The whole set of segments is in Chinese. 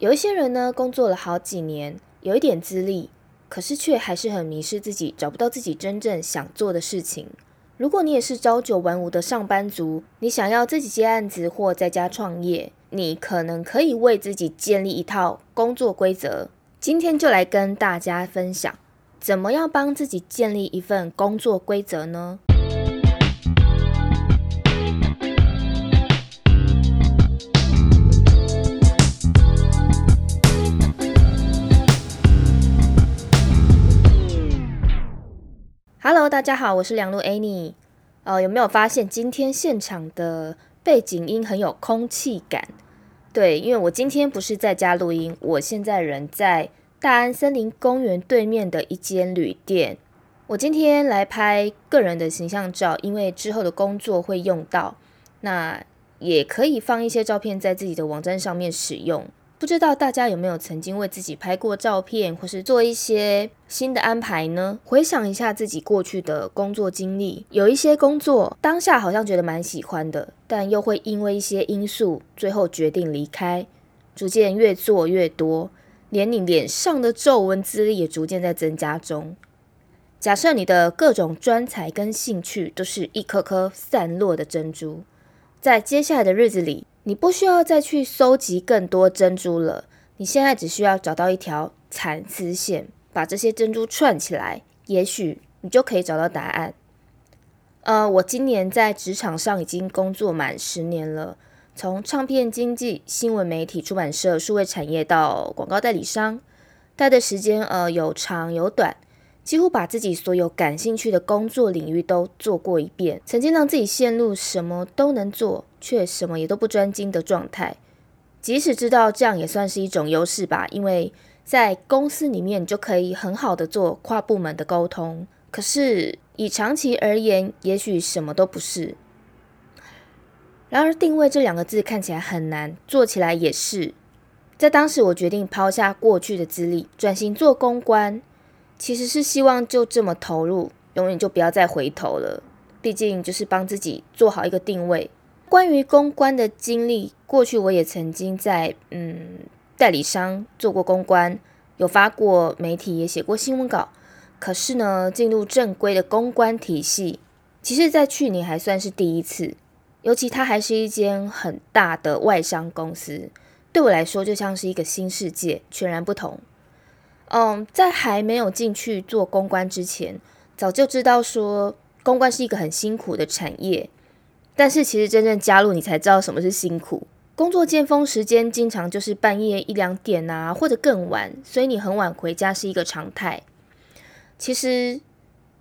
有一些人呢，工作了好几年，有一点资历，可是却还是很迷失自己，找不到自己真正想做的事情。如果你也是朝九晚五的上班族，你想要自己接案子或在家创业，你可能可以为自己建立一套工作规则。今天就来跟大家分享，怎么样帮自己建立一份工作规则呢大家好，我是梁路 Annie。呃，有没有发现今天现场的背景音很有空气感？对，因为我今天不是在家录音，我现在人在大安森林公园对面的一间旅店。我今天来拍个人的形象照，因为之后的工作会用到，那也可以放一些照片在自己的网站上面使用。不知道大家有没有曾经为自己拍过照片，或是做一些新的安排呢？回想一下自己过去的工作经历，有一些工作当下好像觉得蛮喜欢的，但又会因为一些因素，最后决定离开。逐渐越做越多，连你脸上的皱纹资历也逐渐在增加中。假设你的各种专才跟兴趣都是一颗颗散落的珍珠，在接下来的日子里。你不需要再去搜集更多珍珠了，你现在只需要找到一条蚕丝线，把这些珍珠串起来，也许你就可以找到答案。呃，我今年在职场上已经工作满十年了，从唱片经纪、新闻媒体、出版社、数位产业到广告代理商，待的时间呃有长有短。几乎把自己所有感兴趣的工作领域都做过一遍，曾经让自己陷入什么都能做，却什么也都不专精的状态。即使知道这样也算是一种优势吧，因为在公司里面就可以很好的做跨部门的沟通。可是以长期而言，也许什么都不是。然而，定位这两个字看起来很难，做起来也是。在当时，我决定抛下过去的资历，转型做公关。其实是希望就这么投入，永远就不要再回头了。毕竟就是帮自己做好一个定位。关于公关的经历，过去我也曾经在嗯代理商做过公关，有发过媒体，也写过新闻稿。可是呢，进入正规的公关体系，其实在去年还算是第一次。尤其它还是一间很大的外商公司，对我来说就像是一个新世界，全然不同。嗯，在还没有进去做公关之前，早就知道说公关是一个很辛苦的产业。但是其实真正加入，你才知道什么是辛苦。工作尖峰时间经常就是半夜一两点啊，或者更晚，所以你很晚回家是一个常态。其实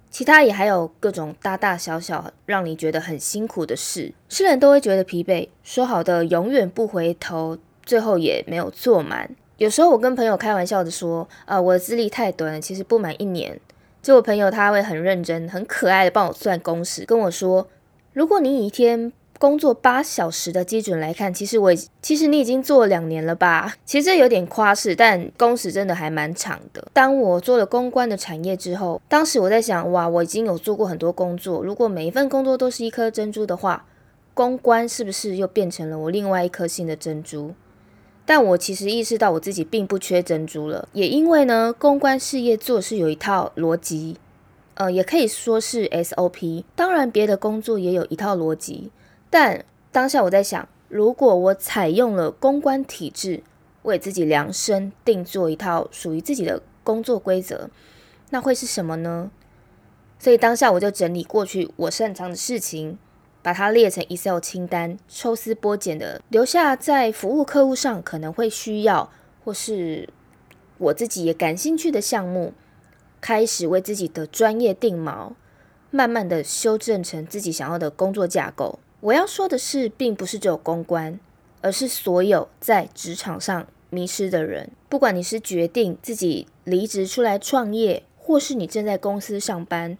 其他也还有各种大大小小让你觉得很辛苦的事，是人都会觉得疲惫。说好的永远不回头，最后也没有做满。有时候我跟朋友开玩笑的说，啊，我的资历太短了，其实不满一年。就我朋友他会很认真、很可爱的帮我算工时，跟我说，如果你以一天工作八小时的基准来看，其实我其实你已经做了两年了吧？其实这有点夸饰，但工时真的还蛮长的。当我做了公关的产业之后，当时我在想，哇，我已经有做过很多工作，如果每一份工作都是一颗珍珠的话，公关是不是又变成了我另外一颗新的珍珠？但我其实意识到我自己并不缺珍珠了，也因为呢，公关事业做是有一套逻辑，呃，也可以说是 SOP。当然，别的工作也有一套逻辑，但当下我在想，如果我采用了公关体制，为自己量身定做一套属于自己的工作规则，那会是什么呢？所以当下我就整理过去我擅长的事情。把它列成 Excel 清单，抽丝剥茧的留下在服务客户上可能会需要，或是我自己也感兴趣的项目，开始为自己的专业定锚，慢慢的修正成自己想要的工作架构。我要说的是，并不是只有公关，而是所有在职场上迷失的人，不管你是决定自己离职出来创业，或是你正在公司上班。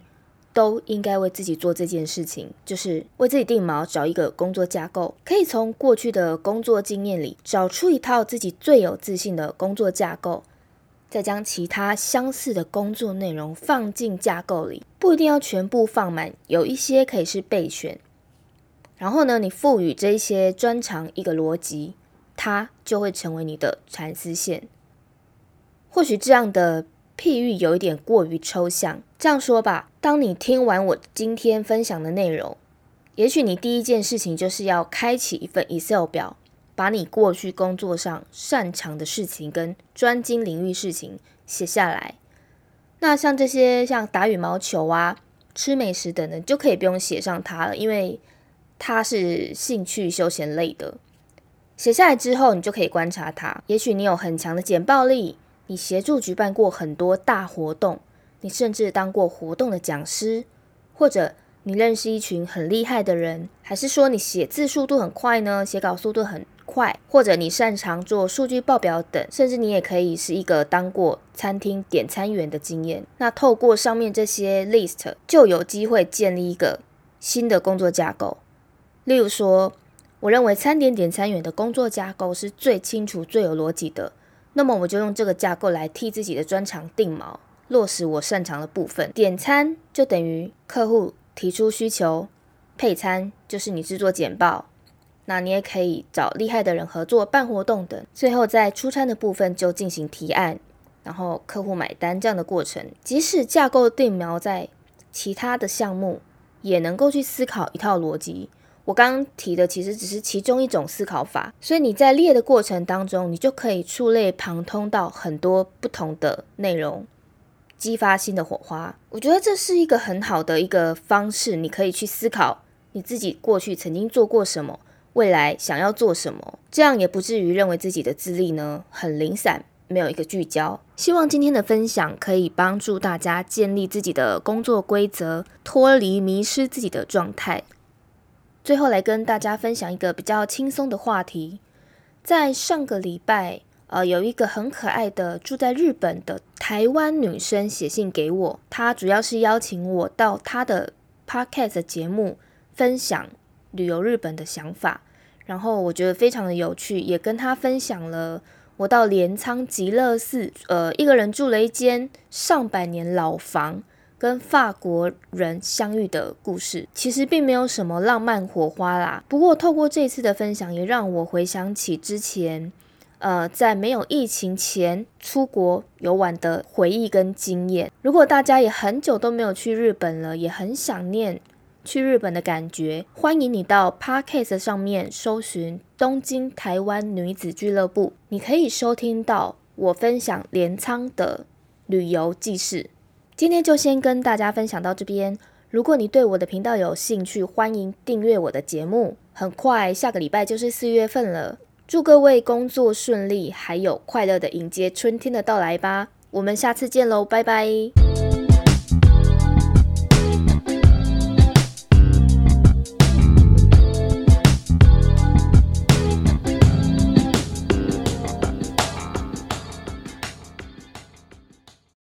都应该为自己做这件事情，就是为自己定锚，找一个工作架构，可以从过去的工作经验里找出一套自己最有自信的工作架构，再将其他相似的工作内容放进架构里，不一定要全部放满，有一些可以是备选。然后呢，你赋予这些专长一个逻辑，它就会成为你的蚕丝线。或许这样的譬喻有一点过于抽象。这样说吧，当你听完我今天分享的内容，也许你第一件事情就是要开启一份 Excel 表，把你过去工作上擅长的事情跟专精领域事情写下来。那像这些像打羽毛球啊、吃美食等等，就可以不用写上它了，因为它是兴趣休闲类的。写下来之后，你就可以观察它。也许你有很强的简报力。你协助举办过很多大活动，你甚至当过活动的讲师，或者你认识一群很厉害的人，还是说你写字速度很快呢？写稿速度很快，或者你擅长做数据报表等，甚至你也可以是一个当过餐厅点餐员的经验。那透过上面这些 list，就有机会建立一个新的工作架构。例如说，我认为餐点点餐员的工作架构是最清楚、最有逻辑的。那么我就用这个架构来替自己的专长定锚，落实我擅长的部分。点餐就等于客户提出需求，配餐就是你制作简报，那你也可以找厉害的人合作办活动等。最后在出餐的部分就进行提案，然后客户买单这样的过程。即使架构定锚在其他的项目，也能够去思考一套逻辑。我刚刚提的其实只是其中一种思考法，所以你在列的过程当中，你就可以触类旁通到很多不同的内容，激发新的火花。我觉得这是一个很好的一个方式，你可以去思考你自己过去曾经做过什么，未来想要做什么，这样也不至于认为自己的资历呢很零散，没有一个聚焦。希望今天的分享可以帮助大家建立自己的工作规则，脱离迷失自己的状态。最后来跟大家分享一个比较轻松的话题，在上个礼拜，呃，有一个很可爱的住在日本的台湾女生写信给我，她主要是邀请我到她的 podcast 节目分享旅游日本的想法，然后我觉得非常的有趣，也跟她分享了我到镰仓极乐寺，呃，一个人住了一间上百年老房。跟法国人相遇的故事，其实并没有什么浪漫火花啦。不过透过这次的分享，也让我回想起之前，呃，在没有疫情前出国游玩的回忆跟经验。如果大家也很久都没有去日本了，也很想念去日本的感觉，欢迎你到 Podcast 上面搜寻东京台湾女子俱乐部，你可以收听到我分享镰仓的旅游记事。今天就先跟大家分享到这边。如果你对我的频道有兴趣，欢迎订阅我的节目。很快下个礼拜就是四月份了，祝各位工作顺利，还有快乐的迎接春天的到来吧。我们下次见喽，拜拜。